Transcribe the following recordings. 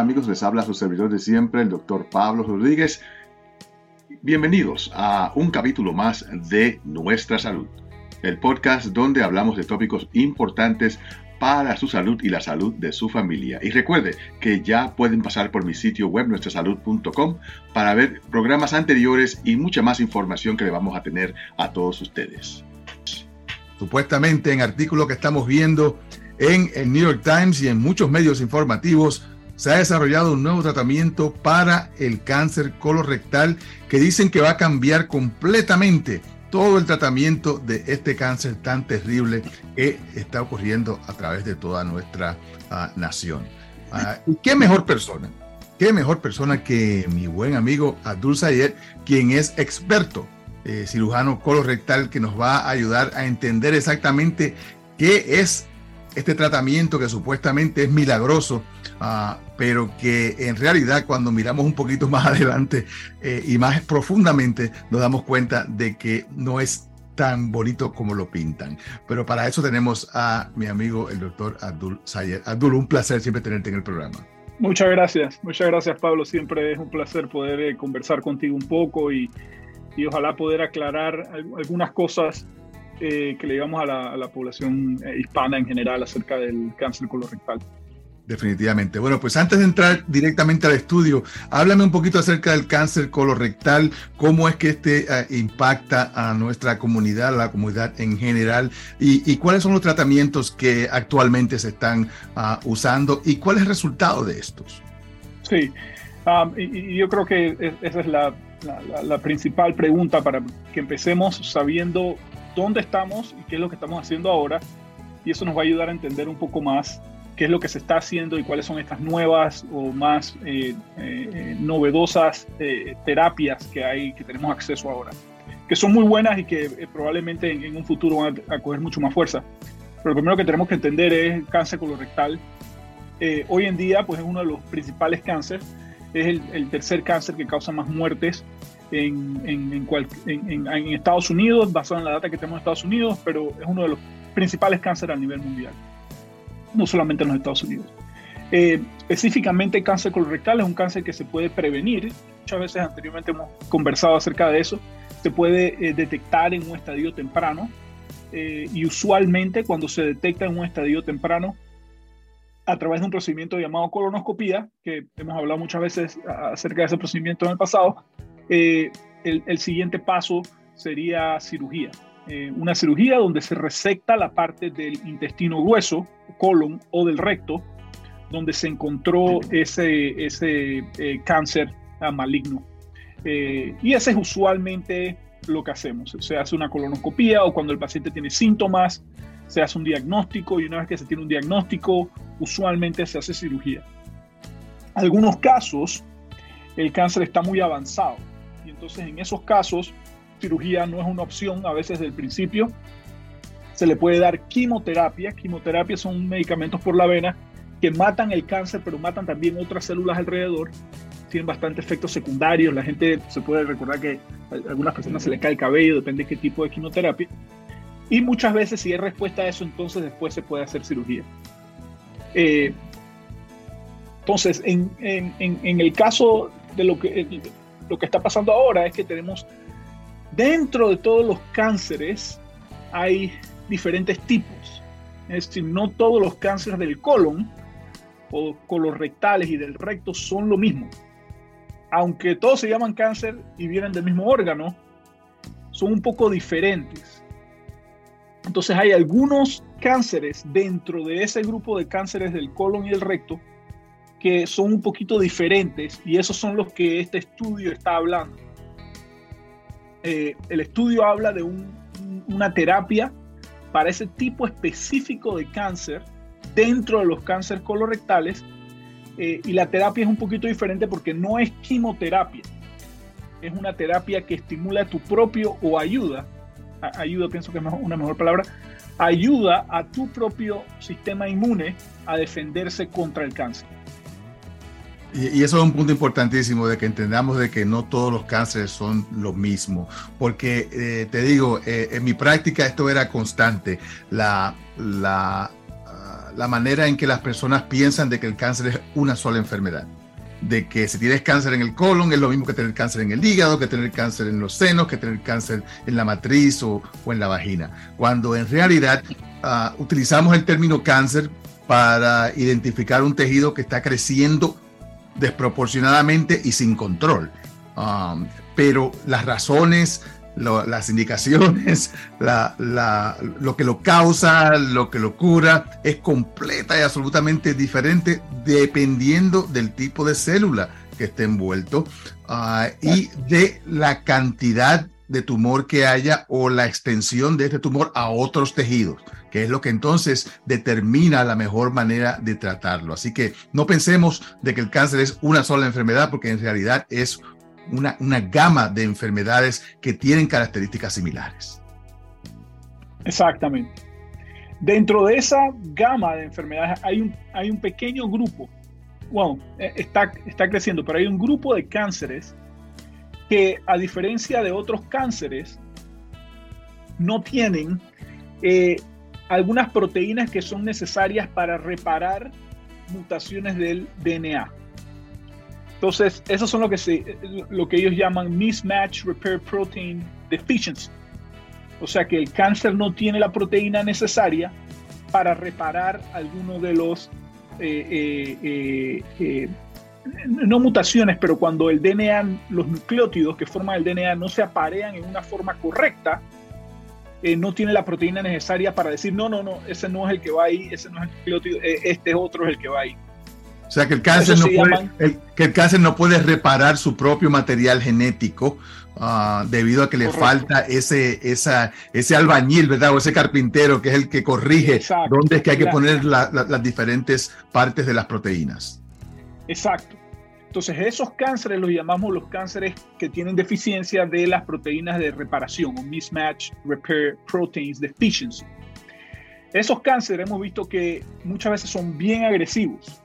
Amigos, les habla su servidor de siempre, el doctor Pablo Rodríguez. Bienvenidos a un capítulo más de Nuestra Salud, el podcast donde hablamos de tópicos importantes para su salud y la salud de su familia. Y recuerde que ya pueden pasar por mi sitio web nuestrasalud.com para ver programas anteriores y mucha más información que le vamos a tener a todos ustedes. Supuestamente en artículo que estamos viendo en el New York Times y en muchos medios informativos, se ha desarrollado un nuevo tratamiento para el cáncer colorectal que dicen que va a cambiar completamente todo el tratamiento de este cáncer tan terrible que está ocurriendo a través de toda nuestra uh, nación. Uh, ¿Qué mejor persona? ¿Qué mejor persona que mi buen amigo Abdul Sayed, quien es experto eh, cirujano colorectal, que nos va a ayudar a entender exactamente qué es este tratamiento que supuestamente es milagroso, uh, pero que en realidad cuando miramos un poquito más adelante eh, y más profundamente nos damos cuenta de que no es tan bonito como lo pintan. Pero para eso tenemos a mi amigo el doctor Abdul Sayer. Abdul, un placer siempre tenerte en el programa. Muchas gracias, muchas gracias Pablo. Siempre es un placer poder eh, conversar contigo un poco y, y, ojalá poder aclarar algunas cosas eh, que le digamos a la, a la población eh, hispana en general acerca del cáncer colorectal. Definitivamente. Bueno, pues antes de entrar directamente al estudio, háblame un poquito acerca del cáncer colorectal, cómo es que este uh, impacta a nuestra comunidad, a la comunidad en general, y, y, cuáles son los tratamientos que actualmente se están uh, usando y cuál es el resultado de estos. Sí, um, y, y, yo creo que esa es la, la, la principal pregunta para que empecemos sabiendo dónde estamos y qué es lo que estamos haciendo ahora. Y eso nos va a ayudar a entender un poco más qué es lo que se está haciendo y cuáles son estas nuevas o más eh, eh, novedosas eh, terapias que hay, que tenemos acceso ahora, que son muy buenas y que eh, probablemente en, en, un futuro van a, a, coger mucho más fuerza. Pero lo primero que tenemos que entender es el cáncer colorectal. Eh, hoy en día, pues es uno de los principales cánceres, es el, el tercer cáncer que causa más muertes en, en, en, cual, en, Estados Unidos, basado en la data que tenemos en Estados Unidos, pero es uno de los principales cánceres a nivel mundial no solamente en los Estados Unidos. Eh, específicamente el cáncer colorectal es un cáncer que se puede prevenir. Muchas veces anteriormente hemos conversado acerca de eso. Se puede eh, detectar en un estadio temprano eh, y usualmente cuando se detecta en un estadio temprano a través de un procedimiento llamado colonoscopía, que hemos hablado muchas veces acerca de ese procedimiento en el pasado, el, el siguiente paso sería cirugía. Eh, una cirugía donde se resecta la parte del intestino grueso, colon o del recto, donde se encontró ese, ese eh, cáncer ah, maligno. Eh, y ese es usualmente lo que hacemos. Se hace una colonoscopía o cuando el paciente tiene síntomas, se hace un diagnóstico y una vez que se tiene un diagnóstico, usualmente se hace cirugía. Algunos casos, el cáncer está muy avanzado y entonces en esos casos cirugía no es una opción a veces del principio. Se le puede dar quimioterapia. Quimioterapia son medicamentos por la vena que matan el cáncer, pero matan también otras células alrededor. Tienen bastante efectos secundarios. La gente se puede recordar que a algunas personas se le cae el cabello, depende de qué tipo de quimioterapia. Y muchas veces, si hay respuesta a eso, entonces después se puede hacer cirugía. Eh, entonces, en, en, en, el caso de lo que, lo que está pasando ahora es que tenemos Dentro de todos los cánceres hay diferentes tipos. Es decir, no todos los cánceres del colon o colorectales y del recto son lo mismo. Aunque todos se llaman cáncer y vienen del mismo órgano, son un poco diferentes. Entonces hay algunos cánceres dentro de ese grupo de cánceres del colon y del recto que son un poquito diferentes y esos son los que este estudio está hablando eh, el estudio habla de un, una terapia para ese tipo específico de cáncer dentro de los cánceres colorectales eh, y la terapia es un poquito diferente porque no es quimioterapia, es una terapia que estimula tu propio o ayuda, ayuda pienso que es una mejor palabra, ayuda a tu propio sistema inmune a defenderse contra el cáncer. Y, eso es un punto importantísimo de que entendamos de que no todos los cánceres son lo mismo, porque eh, te digo, eh, en mi práctica esto era constante, la, uh, la manera en que las personas piensan de que el cáncer es una sola enfermedad. De que si tienes cáncer en el colon es lo mismo que tener cáncer en el hígado, que tener cáncer en los senos, que tener cáncer en la matriz o, en la vagina. Cuando en realidad ah, utilizamos el término cáncer para identificar un tejido que está creciendo desproporcionadamente y sin control. Ah, pero las razones, las indicaciones, lo que lo causa, lo que lo cura, es completa y absolutamente diferente dependiendo del tipo de célula que esté envuelto ah, y de la cantidad de tumor que haya o la extensión de este tumor a otros tejidos, que es lo que entonces determina la mejor manera de tratarlo. Así que no pensemos de que el cáncer es una sola enfermedad, porque en realidad es una, gama de enfermedades que tienen características similares. Exactamente. Dentro de esa gama de enfermedades hay un, hay un pequeño grupo, bueno, eh, está, está creciendo, pero hay un grupo de cánceres que a diferencia de otros cánceres, no tienen eh, algunas proteínas que son necesarias para reparar mutaciones del DNA. Entonces, esos son lo que, se, lo que ellos llaman mismatch repair protein deficiency. O sea que el cáncer no tiene la proteína necesaria para reparar alguno de los, eh, eh, eh, no mutaciones, pero cuando el DNA, los nucleótidos que forman el DNA no se aparean en una forma correcta, no tiene la proteína necesaria para decir, no, no, no, ese no es el que va ahí, ese no es el nucleótido, este otro es el que va ahí. O sea que el cáncer, no puede, que el cáncer no puede reparar su propio material genético ah, debido a que le falta ese, esa, ese albañil, ¿verdad? O ese carpintero que es el que corrige dónde es que hay que poner las diferentes partes de las proteínas. Exacto. Entonces esos cánceres los llamamos los cánceres que tienen deficiencia de las proteínas de reparación o mismatch repair proteins deficiency. Esos cánceres hemos visto que muchas veces son bien agresivos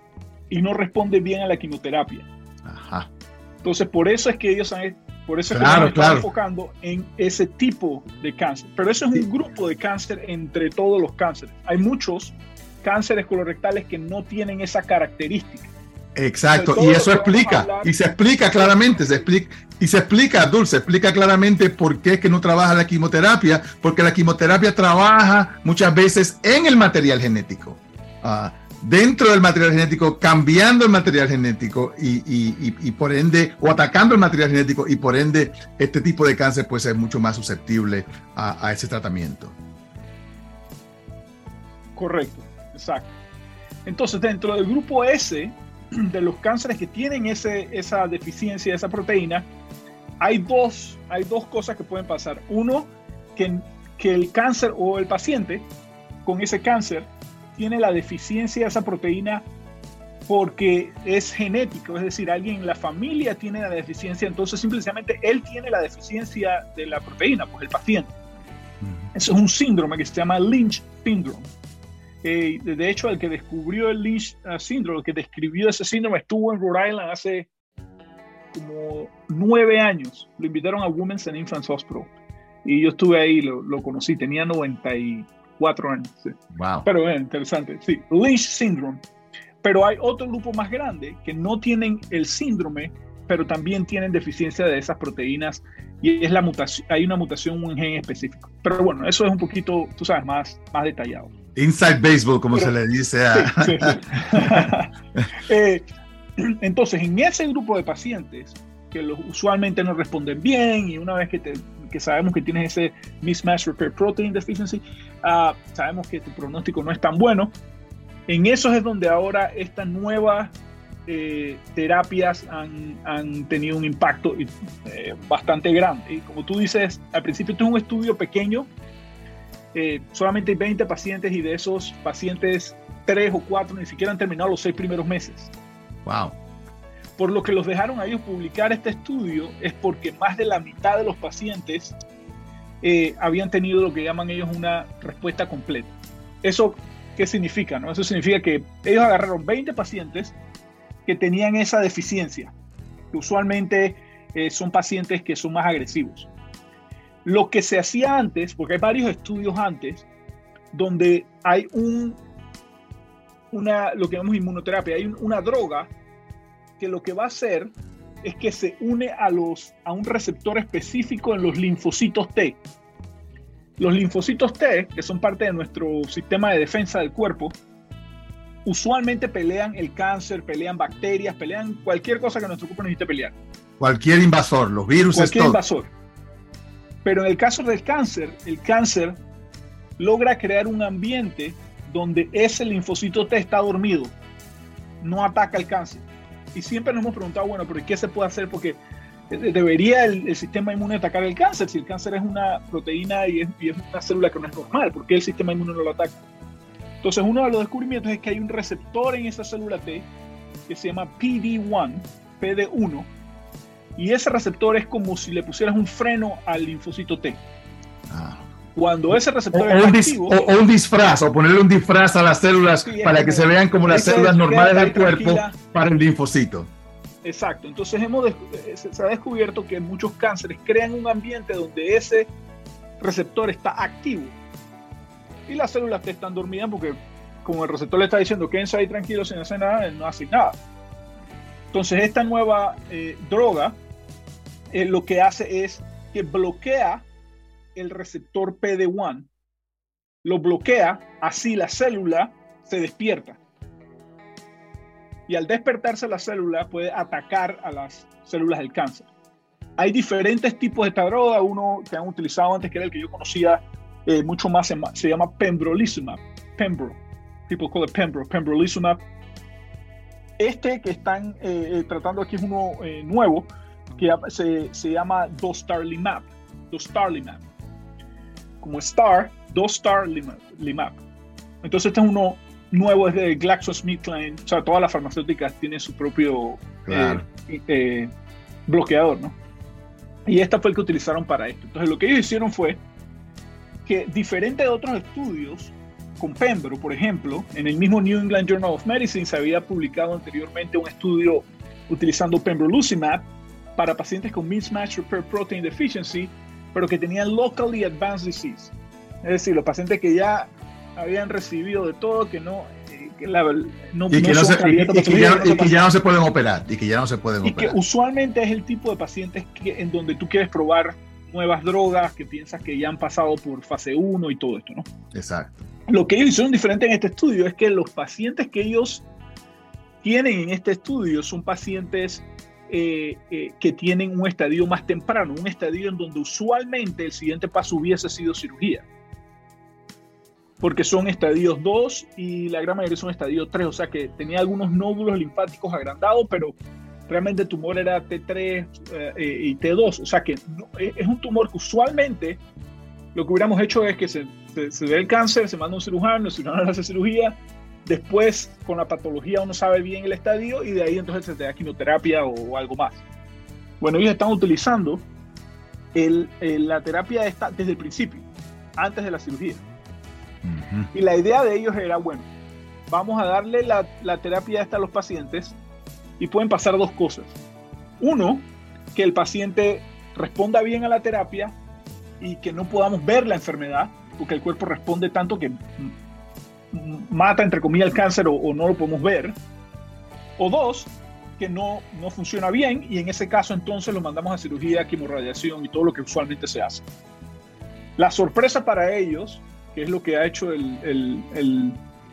y no responde bien a la quimioterapia. Ajá. Entonces, por eso es que ellos han, por eso están enfocando en ese tipo de cáncer. Pero eso es un grupo de cáncer entre todos los cánceres. Hay muchos cánceres colorectales que no tienen esa característica. Exacto, y eso explica, y se explica claramente, se explica, y se explica, Dulce, explica claramente por qué es que no trabaja la quimioterapia, porque la quimioterapia trabaja muchas veces en el material genético. Ah, dentro del material genético, cambiando el material genético y, por ende, o atacando el material genético y por ende, este tipo de cáncer puede ser mucho más susceptible a, ese tratamiento. Correcto, exacto. Entonces, dentro del grupo S de los cánceres que tienen ese, esa deficiencia de esa proteína, hay dos, hay dos cosas que pueden pasar. Uno, que, que el cáncer o el paciente con ese cáncer tiene la deficiencia de esa proteína porque es genético, es decir, alguien en la familia tiene la deficiencia, entonces simplemente él tiene la deficiencia de la proteína, pues el paciente. Eso es un síndrome que se llama Lynch syndrome. Eh, de hecho, el que descubrió el Lynch syndrome, el que describió ese síndrome, estuvo en Rhode Island hace como nueve años. Lo invitaron a Women's and Infants Hospital. Y yo estuve ahí, lo, lo conocí, tenía 90 y cuatro años. Wow. Pero es interesante, sí. Lynch syndrome. Pero hay otro grupo más grande que no tienen el síndrome, pero también tienen deficiencia de esas proteínas y es la mutación, hay una mutación, un gen específico. Pero bueno, eso es un poquito, tú sabes, más, más detallado. Inside baseball, como se le dice a... Eh, entonces, en ese grupo de pacientes que los usualmente no responden bien y una vez que te que sabemos que tienes ese mismatch repair protein deficiency, uh, sabemos que tu pronóstico no es tan bueno. En eso es donde ahora estas nuevas eh, terapias han, han, tenido un impacto eh, bastante grande. Y como tú dices, al principio esto es un estudio pequeño, eh, solamente hay 20 pacientes y de esos pacientes, 3 o 4 ni siquiera han terminado los 6 primeros meses. Wow. Por lo que los dejaron a ellos publicar este estudio es porque más de la mitad de los pacientes eh, habían tenido lo que llaman ellos una respuesta completa. ¿Eso qué significa? No? Eso significa que ellos agarraron 20 pacientes que tenían esa deficiencia, que usualmente eh, son pacientes que son más agresivos. Lo que se hacía antes, porque hay varios estudios antes, donde hay un una, lo que llamamos inmunoterapia. Hay una droga que lo que va a hacer es que se une a, los, a un receptor específico en los linfocitos T. Los linfocitos T, que son parte de nuestro sistema de defensa del cuerpo, usualmente pelean el cáncer, pelean bacterias, pelean cualquier cosa que nuestro cuerpo necesite pelear. Cualquier invasor, los virus. Cualquier invasor. Pero en el caso del cáncer, el cáncer logra crear un ambiente donde ese linfocito T está dormido, no ataca el cáncer. Y siempre nos hemos preguntado, bueno, pero ¿qué se puede hacer? Porque debería el, sistema inmune atacar el cáncer. Si el cáncer es una proteína y es, y es, una célula que no es normal, ¿por qué el sistema inmune no lo ataca? Entonces, uno de los descubrimientos es que hay un receptor en esa célula T que se llama PD1, PD1, y ese receptor es como si le pusieras un freno al linfocito T. Ah. Cuando ese receptor o, es activo, o, un disfraz, o ponerle un disfraz a las células para que se vean como las células normales del cuerpo para el linfocito. Exacto. Entonces hemos eh, se ha descubierto que muchos cánceres crean un ambiente donde ese receptor está activo y las células T están dormidas porque como el receptor le está diciendo quédense ahí tranquilos sin hacer nada, no hace nada. Entonces esta nueva eh, droga eh, lo que hace es que bloquea el receptor PD1, lo bloquea, así la célula se despierta. Y al despertarse la célula puede atacar a las células del cáncer. Hay diferentes tipos de esta uno que han utilizado antes que era el que yo conocía eh, mucho más, se llama pembrolizumab, pembro, people call it pembro, pembrolizumab. Este que están eh, tratando aquí es uno nuevo, que se, se llama Dostarlimab. Dostarlimab. Como Star, Dostarlimab. Entonces este es uno nuevo, es de GlaxoSmithKline. O sea, todas las farmacéuticas tienen su propio eh, eh, bloqueador, ¿no? Y esta fue el que utilizaron para esto. Entonces lo que ellos hicieron fue que diferente de otros estudios, con Pembro, por ejemplo, en el mismo New England Journal of Medicine se había publicado anteriormente un estudio utilizando pembrolizumab para pacientes con mismatch repair protein deficiency, pero que tenían locally advanced disease. Es decir, los pacientes que ya habían recibido de todo, que no, eh, que no, y que, no, se, que, ya, no se pueden operar y que ya no se pueden y que usualmente es el tipo de pacientes que, en donde tú quieres probar nuevas drogas que piensas que ya han pasado por fase 1 y todo esto, ¿no? Exacto. Lo que ellos hicieron diferente en este estudio es que los pacientes que ellos tienen en este estudio son pacientes eh, eh, que tienen un estadio más temprano, un estadio en donde usualmente el siguiente paso hubiese sido cirugía. Porque son estadios 2 y la gran mayoría son estadios 3, o sea que tenía algunos nódulos linfáticos agrandados, pero realmente el tumor era T3 eh, y T2, o sea que es un tumor que usualmente lo que hubiéramos hecho es que se, se, ve el cáncer, se manda un cirujano, el cirujano hace cirugía, Después, con la patología uno sabe bien el estadio y de ahí entonces se te da quimioterapia o, algo más. Bueno, ellos están utilizando el, la terapia esta desde el principio, antes de la cirugía. Y la idea de ellos era, bueno, vamos a darle la, la terapia esta a los pacientes y pueden pasar dos cosas. Uno, que el paciente responda bien a la terapia y que no podamos ver la enfermedad, porque el cuerpo responde tanto que mata, entre comillas, el cáncer o, no lo podemos ver. O dos, que no, no funciona bien y en ese caso entonces lo mandamos a cirugía, quimorradiación y todo lo que usualmente se hace. La sorpresa para ellos, que es lo que ha hecho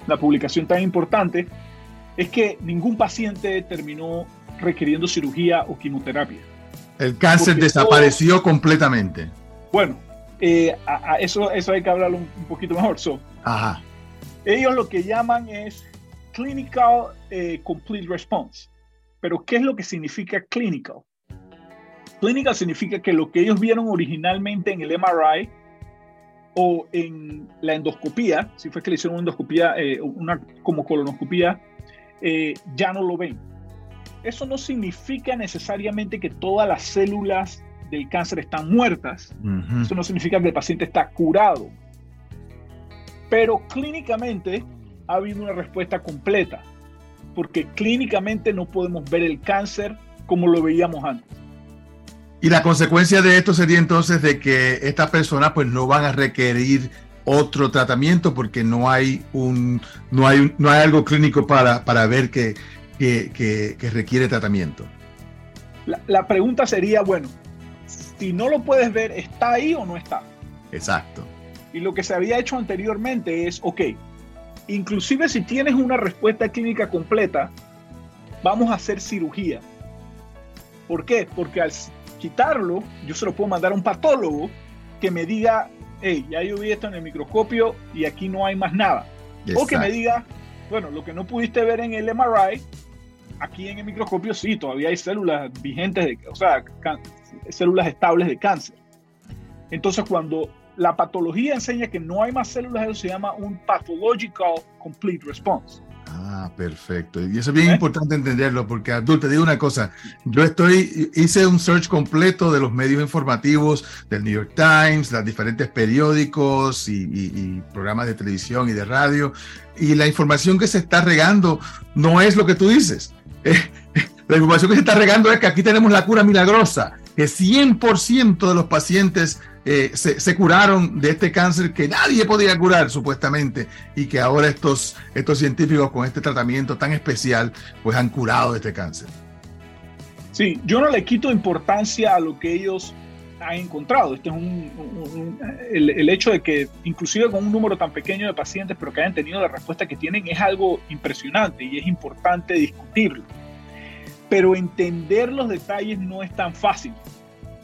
la publicación tan importante, es que ningún paciente terminó requiriendo cirugía o quimioterapia. El cáncer desapareció completamente. Bueno, eh, a, eso, eso hay que hablarlo un, poquito mejor. So, Ajá. Ellos lo que llaman es Clinical eh, Complete Response. Pero, ¿qué es lo que significa clinical? Clinical significa que lo que ellos vieron originalmente en el MRI o en la endoscopía, si fue que le hicieron una endoscopía, eh, una como colonoscopía, eh, ya no lo ven. Eso no significa necesariamente que todas las células del cáncer están muertas. Eso no significa que el paciente está curado pero clínicamente ha habido una respuesta completa, porque clínicamente no podemos ver el cáncer como lo veíamos antes. Y la consecuencia de esto sería entonces de que estas personas pues no van a requerir otro tratamiento porque no hay un no hay no hay algo clínico para, para ver que, que, que, requiere tratamiento. La, la, pregunta sería, bueno, si no lo puedes ver, ¿está ahí o no está? Exacto. Y lo que se había hecho anteriormente es, ok, inclusive si tienes una respuesta clínica completa, vamos a hacer cirugía. ¿Por qué? Porque al quitarlo, yo se lo puedo mandar a un patólogo que me diga, hey, ya yo vi esto en el microscopio y aquí no hay más nada. O que me diga, bueno, lo que no pudiste ver en el MRI, aquí en el microscopio sí, todavía hay células vigentes, de, o sea, células estables de cáncer. Entonces, cuando la patología enseña que no hay más células, eso se llama un pathological complete response. Ah, perfecto. Y eso es bien ¿Eh? importante entenderlo, porque Abdul, te digo una cosa, yo estoy, hice un search completo de los medios informativos del New York Times, los diferentes periódicos y, programas de televisión y de radio, y la información que se está regando no es lo que tú dices. la información que se está regando es que aquí tenemos la cura milagrosa, que 100% de los pacientes eh, se, curaron de este cáncer que nadie podía curar supuestamente y que ahora estos, estos científicos con este tratamiento tan especial pues han curado de este cáncer. Sí, yo no le quito importancia a lo que ellos han encontrado. Este es un, el, el, hecho de que inclusive con un número tan pequeño de pacientes pero que hayan tenido la respuesta que tienen es algo impresionante y es importante discutirlo. Pero entender los detalles no es tan fácil.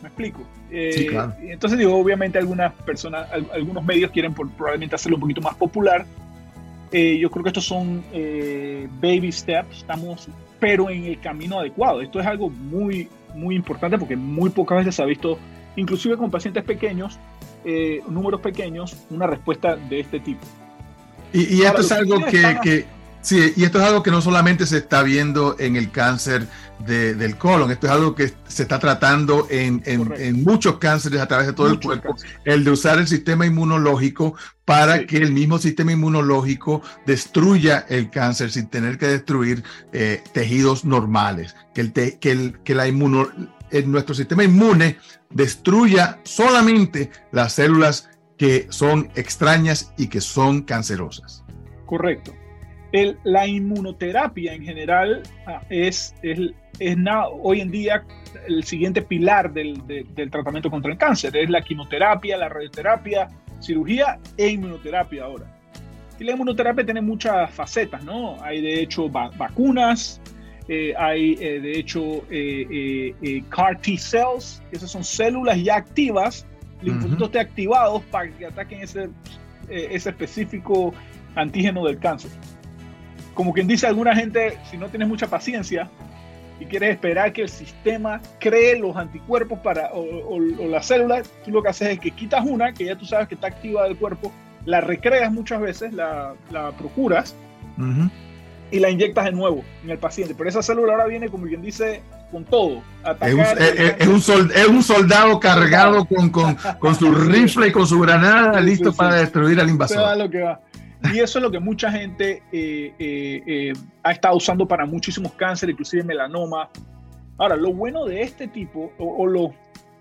¿Me explico? Eh, entonces digo, obviamente algunas personas, algunos medios quieren probablemente hacerlo un poquito más popular. Eh, yo creo que estos son eh, baby steps, estamos, pero en el camino adecuado. Esto es algo muy, muy importante porque muy pocas veces se ha visto, inclusive con pacientes pequeños, números pequeños, una respuesta de este tipo. Y, esto es algo que Sí, y esto es algo que no solamente se está viendo en el cáncer del colon, esto es algo que se está tratando en, muchos cánceres a través de todo el cuerpo, el de usar el sistema inmunológico para que el mismo sistema inmunológico destruya el cáncer sin tener que destruir eh, tejidos normales, que, el que, el, que la inmuno, nuestro sistema inmune destruya solamente las células que son extrañas y que son cancerosas. Correcto la inmunoterapia en general ah, es, es, es hoy en día el siguiente pilar del, del, tratamiento contra el cáncer. Es la quimioterapia, la radioterapia, cirugía e inmunoterapia ahora. Y la inmunoterapia tiene muchas facetas, ¿no? Hay de hecho vacunas, eh, hay eh, de hecho eh, CAR T cells, que esas son células ya activas, linfocitos uh activados para que ataquen ese, ese específico antígeno del cáncer como quien dice alguna gente, si no tienes mucha paciencia y quieres esperar que el sistema cree los anticuerpos para, o, las células, tú lo que haces es que quitas una, que ya tú sabes que está activa del cuerpo, la recreas muchas veces, la, procuras y la inyectas de nuevo en el paciente. Pero esa célula ahora viene, como quien dice, con todo. es, un, es, un soldado cargado con, con, con, su rifle y con su granada listo para destruir al invasor. Lo que va. Y eso es lo que mucha gente eh, eh, eh, ha estado usando para muchísimos cánceres, inclusive melanoma. Ahora, lo bueno de este tipo, o, lo,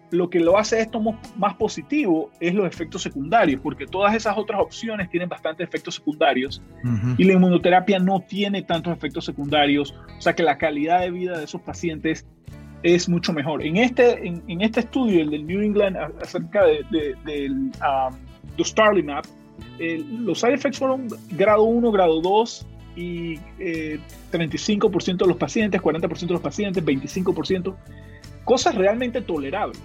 lo que lo hace esto más positivo, es los efectos secundarios, porque todas esas otras opciones tienen bastantes efectos secundarios y la inmunoterapia no tiene tantos efectos secundarios, o sea que la calidad de vida de esos pacientes es mucho mejor. En este, en, este estudio, el del New England, acerca de, del um, Dostarlimab, los side effects fueron grado 1, grado 2 y 35% eh, de los pacientes, 40% de los pacientes, 25%, cosas realmente tolerables.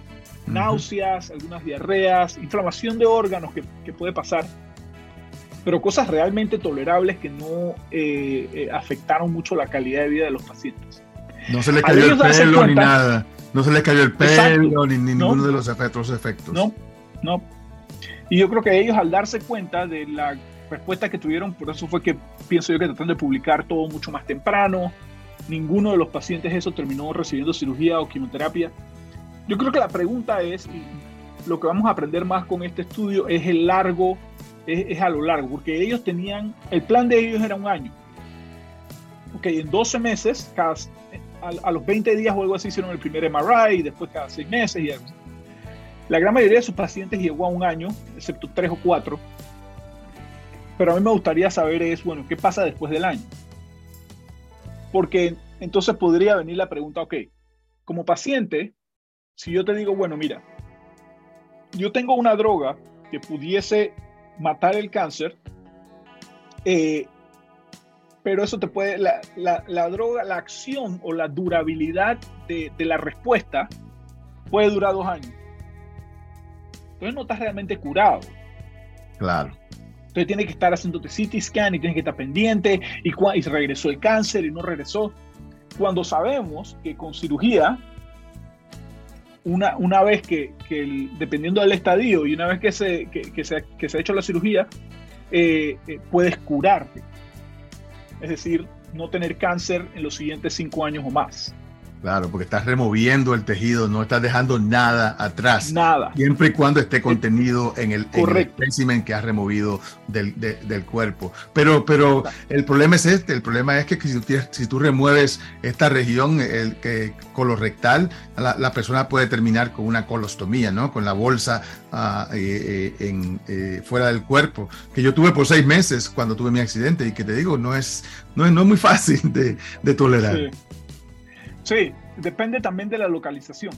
Náuseas, algunas diarreas, inflamación de órganos que, puede pasar, pero cosas realmente tolerables que no eh, eh, afectaron mucho la calidad de vida de los pacientes. No se les cayó el pelo ni nada. No se les cayó el pelo ni, ninguno de los efectos, efectos. No, no. Y yo creo que ellos al darse cuenta de la respuesta que tuvieron, por eso fue que pienso yo que tratan de publicar todo mucho más temprano, ninguno de los pacientes eso terminó recibiendo cirugía o quimioterapia. Yo creo que la pregunta es, y lo que vamos a aprender más con este estudio es el largo, es, a lo largo, porque ellos tenían, el plan de ellos era un año. Ok, en 12 meses, cada, a, los 20 días o algo así hicieron el primer MRI y después cada 6 meses y algo la gran mayoría de sus pacientes llegó a un año, excepto tres o cuatro. Pero a mí me gustaría saber es, bueno, ¿qué pasa después del año? Porque entonces podría venir la pregunta, ok, como paciente, si yo te digo, bueno, mira, yo tengo una droga que pudiese matar el cáncer, eh, pero eso te puede, la, la, droga, la acción o la durabilidad de, de, la respuesta puede durar dos años. No estás realmente curado. Claro. Entonces tiene que estar haciéndote CT scan y tienes que estar pendiente y, y regresó el cáncer y no regresó. Cuando sabemos que con cirugía, una, una vez que, que dependiendo del estadio y una vez que se, que, que se, que se ha hecho la cirugía, eh, eh, puedes curarte. Es decir, no tener cáncer en los siguientes cinco años o más. Claro, porque estás removiendo el tejido, no estás dejando nada atrás. Nada. Siempre y cuando esté contenido en el, espécimen que has removido del, del, cuerpo. Pero, pero el problema es este, el problema es que si tú, si tú remueves esta región el, que, colorectal, la, la, persona puede terminar con una colostomía, ¿no? Con la bolsa uh, eh, en, eh, fuera del cuerpo, que yo tuve por seis meses cuando tuve mi accidente y que te digo, no es, no es, no es muy fácil de, de tolerar. Sí. Sí, depende también de la localización.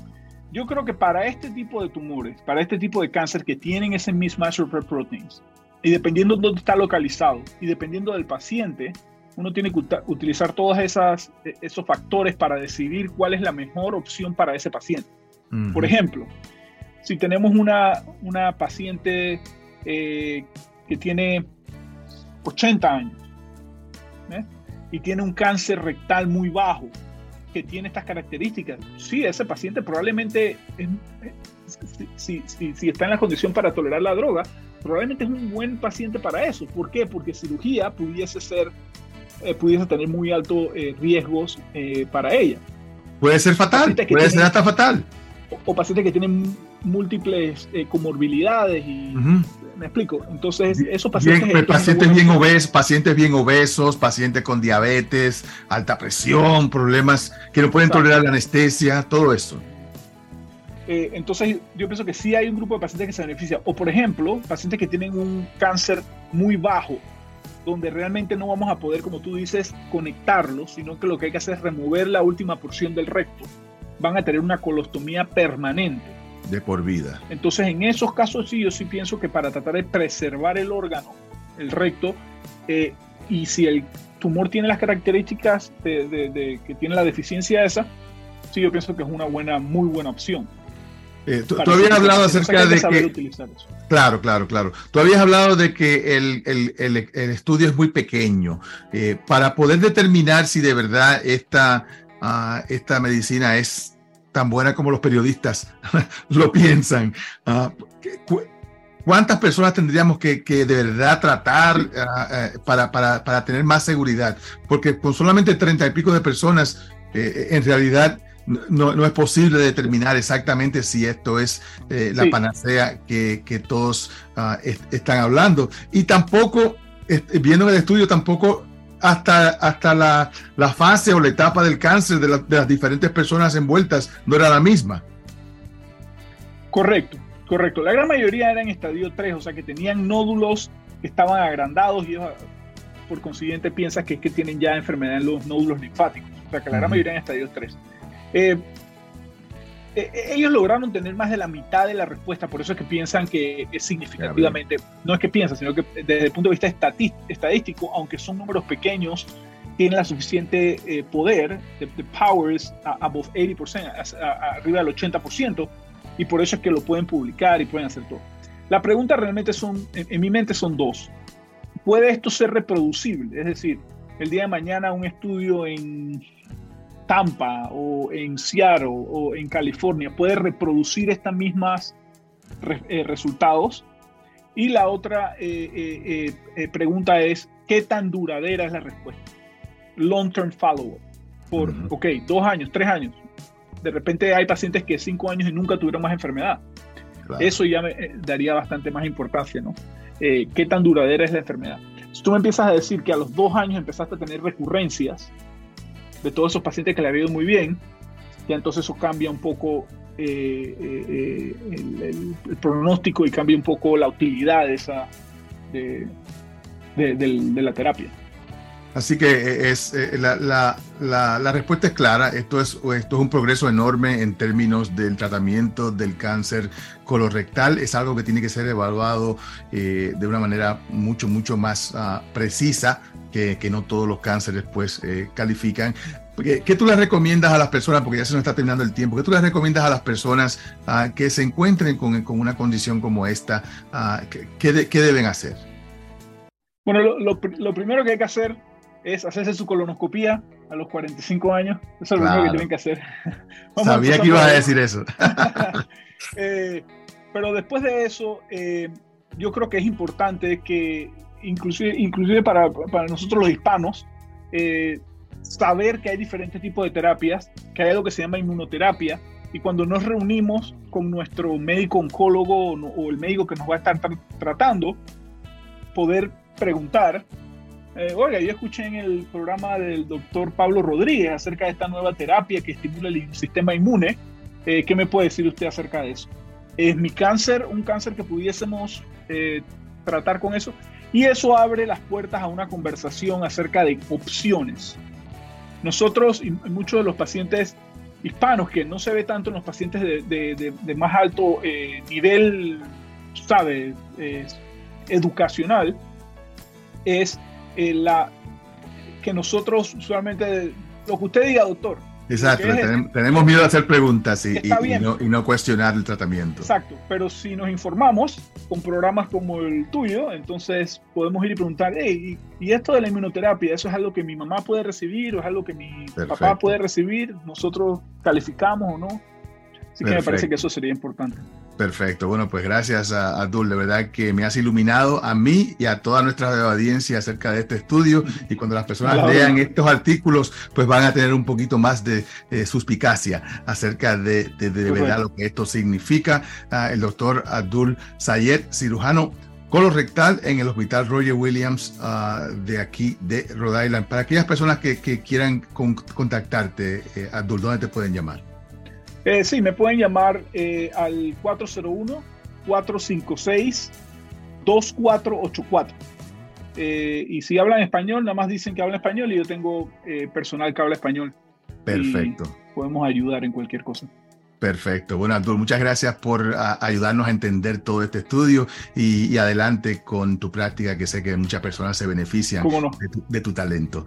Yo creo que para este tipo de tumores, para este tipo de cáncer que tienen ese mismatch of proteins, y dependiendo de dónde está localizado y dependiendo del paciente, uno tiene que utilizar todos esas, e, esos factores para decidir cuál es la mejor opción para ese paciente. Por ejemplo, si tenemos una, una paciente eh, que tiene 80 años ¿eh? y tiene un cáncer rectal muy bajo, que tiene estas características. Sí, ese paciente probablemente, si, está en la condición para tolerar la droga, probablemente es un buen paciente para eso. ¿Por qué? Porque cirugía pudiese ser, eh, pudiese tener muy altos eh, riesgos eh, para ella. Puede ser fatal, puede ser hasta fatal. O, pacientes que tienen múltiples comorbilidades y me explico. Entonces, esos pacientes. Bien, pacientes bien obesos, pacientes bien obesos, pacientes con diabetes, alta presión, problemas que no pueden tolerar la anestesia, todo eso. Eh, entonces, yo pienso que sí hay un grupo de pacientes que se beneficia. O, por ejemplo, pacientes que tienen un cáncer muy bajo, donde realmente no vamos a poder, como tú dices, conectarlos, sino que lo que hay que hacer es remover la última porción del recto. Van a tener una colostomía permanente de por vida. Entonces, en esos casos sí, yo sí pienso que para tratar de preservar el órgano, el recto, eh, y si el tumor tiene las características de, que tiene la deficiencia esa, sí, yo pienso que es una buena, muy buena opción. Eh, tú, habías hablado acerca de que... Claro, claro, claro. Tú habías hablado de que el, el, el, el estudio es muy pequeño. Eh, para poder determinar si de verdad esta, uh, esta medicina es tan buena como los periodistas lo piensan. Ah, ¿Cuántas personas tendríamos que, de verdad tratar ah, eh, para, para, para, tener más seguridad? Porque con solamente treinta y pico de personas, eh, en realidad no, no, es posible determinar exactamente si esto es eh, la panacea que, que todos están hablando. Y tampoco, viendo el estudio, tampoco hasta, hasta la, la, fase o la etapa del cáncer de, de, las diferentes personas envueltas no era la misma. Correcto, correcto. La gran mayoría eran estadio 3, o sea que tenían nódulos que estaban agrandados y por consiguiente piensas que es que tienen ya enfermedad en los nódulos linfáticos. O sea que la gran mayoría en estadio 3. Eh, eh, eh, ellos lograron tener más de la mitad de la respuesta, por eso es que piensan que es significativamente, no es que piensan, sino que desde el punto de vista estadístico, aunque son números pequeños, tienen la suficiente eh, poder, de, powers above 80%, arriba del 80%, y por eso es que lo pueden publicar y pueden hacer todo. La pregunta realmente son, en mi mente son dos. ¿Puede esto ser reproducible? Es decir, el día de mañana un estudio en Tampa o en Seattle o en California puede reproducir estas mismas eh, resultados. Y la otra eh, eh, pregunta es, ¿qué tan duradera es la respuesta? Long-term follow-up. Por, ok, dos años, tres años. De repente hay pacientes que cinco años y nunca tuvieron más enfermedad. Eso ya me daría bastante más importancia, ¿no? ¿Qué tan duradera es la enfermedad? Si tú me empiezas a decir que a los dos años empezaste a tener recurrencias, de todos esos pacientes que le ha ido muy bien, ya entonces eso cambia un poco eh, eh, el, pronóstico y cambia un poco la utilidad de esa, de, de la terapia. Así que eh, es, eh, la, la, la, respuesta es clara. Esto es, esto es un progreso enorme en términos del tratamiento del cáncer colorectal. Es algo que tiene que ser evaluado eh, de una manera mucho, mucho más uh, precisa que, que, no todos los cánceres pues califican. ¿Qué tú les recomiendas a las personas, porque ya se nos está terminando el tiempo, qué tú les recomiendas a las personas uh, que se encuentren con, con, una condición como esta? Uh, ¿qué, ¿qué, deben hacer? Bueno, lo, lo primero que hay que hacer es hacerse su colonoscopía a los 45 años. Eso es lo único que tienen que hacer. Sabía que ibas a decir eso. Eh, pero después de eso, eh, yo creo que es importante que, inclusive, inclusive para, para nosotros los hispanos, eh, saber que hay diferentes tipos de terapias, que hay algo que se llama inmunoterapia, y cuando nos reunimos con nuestro médico oncólogo o el médico que nos va a estar tratando, poder preguntar eh, oiga, yo escuché en el programa del doctor Pablo Rodríguez acerca de esta nueva terapia que estimula el sistema inmune. Eh, ¿Qué me puede decir usted acerca de eso? ¿Es mi cáncer un cáncer que pudiésemos eh, tratar con eso? Y eso abre las puertas a una conversación acerca de opciones. Nosotros y muchos de los pacientes hispanos, que no se ve tanto en los pacientes de, más alto nivel, sabe, educacional, es eh, la, que nosotros usualmente, lo que usted diga, doctor. Exacto, tenemos, miedo a hacer preguntas y, no, cuestionar el tratamiento. Exacto, pero si nos informamos con programas como el tuyo, entonces podemos ir y preguntar, hey, ¿y, esto de la inmunoterapia, eso es algo que mi mamá puede recibir o es algo que mi papá puede recibir? ¿Nosotros calificamos o no? Así que me parece que eso sería importante. Perfecto. Bueno, pues gracias a Abdul. De verdad que me has iluminado a mí y a toda nuestra audiencia acerca de este estudio. Y cuando las personas lean estos artículos, pues van a tener un poquito más de eh, suspicacia acerca de, de, verdad lo que esto significa. Ah, el doctor Abdul Sayed, cirujano colorectal en el Hospital Roger Williams ah, de aquí de Rhode Island. Para aquellas personas que, quieran contactarte, eh, Abdul, ¿dónde te pueden llamar? Eh, sí, me pueden llamar eh, al 401-456-2484. Eh, y si hablan español, nada más dicen que hablan español y yo tengo eh, personal que habla español. Perfecto. podemos ayudar en cualquier cosa. Perfecto. Bueno, Abdul, muchas gracias por ayudarnos a entender todo este estudio y, adelante con tu práctica, que sé que muchas personas se benefician de tu talento.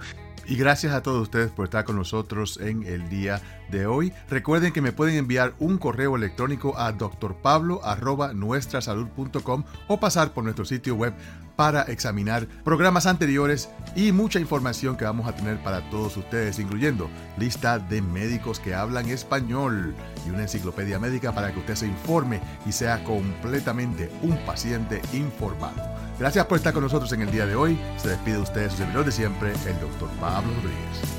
Y gracias a todos ustedes por estar con nosotros en el día de hoy. Recuerden que me pueden enviar un correo electrónico a drpablo.nuestrasalud.com o pasar por nuestro sitio web para examinar programas anteriores y mucha información que vamos a tener para todos ustedes, incluyendo lista de médicos que hablan español y una enciclopedia médica para que usted se informe y sea completamente un paciente informado. Gracias por estar con nosotros en el día de hoy. Se despide de ustedes su servidor de siempre, el doctor Pablo Rodríguez.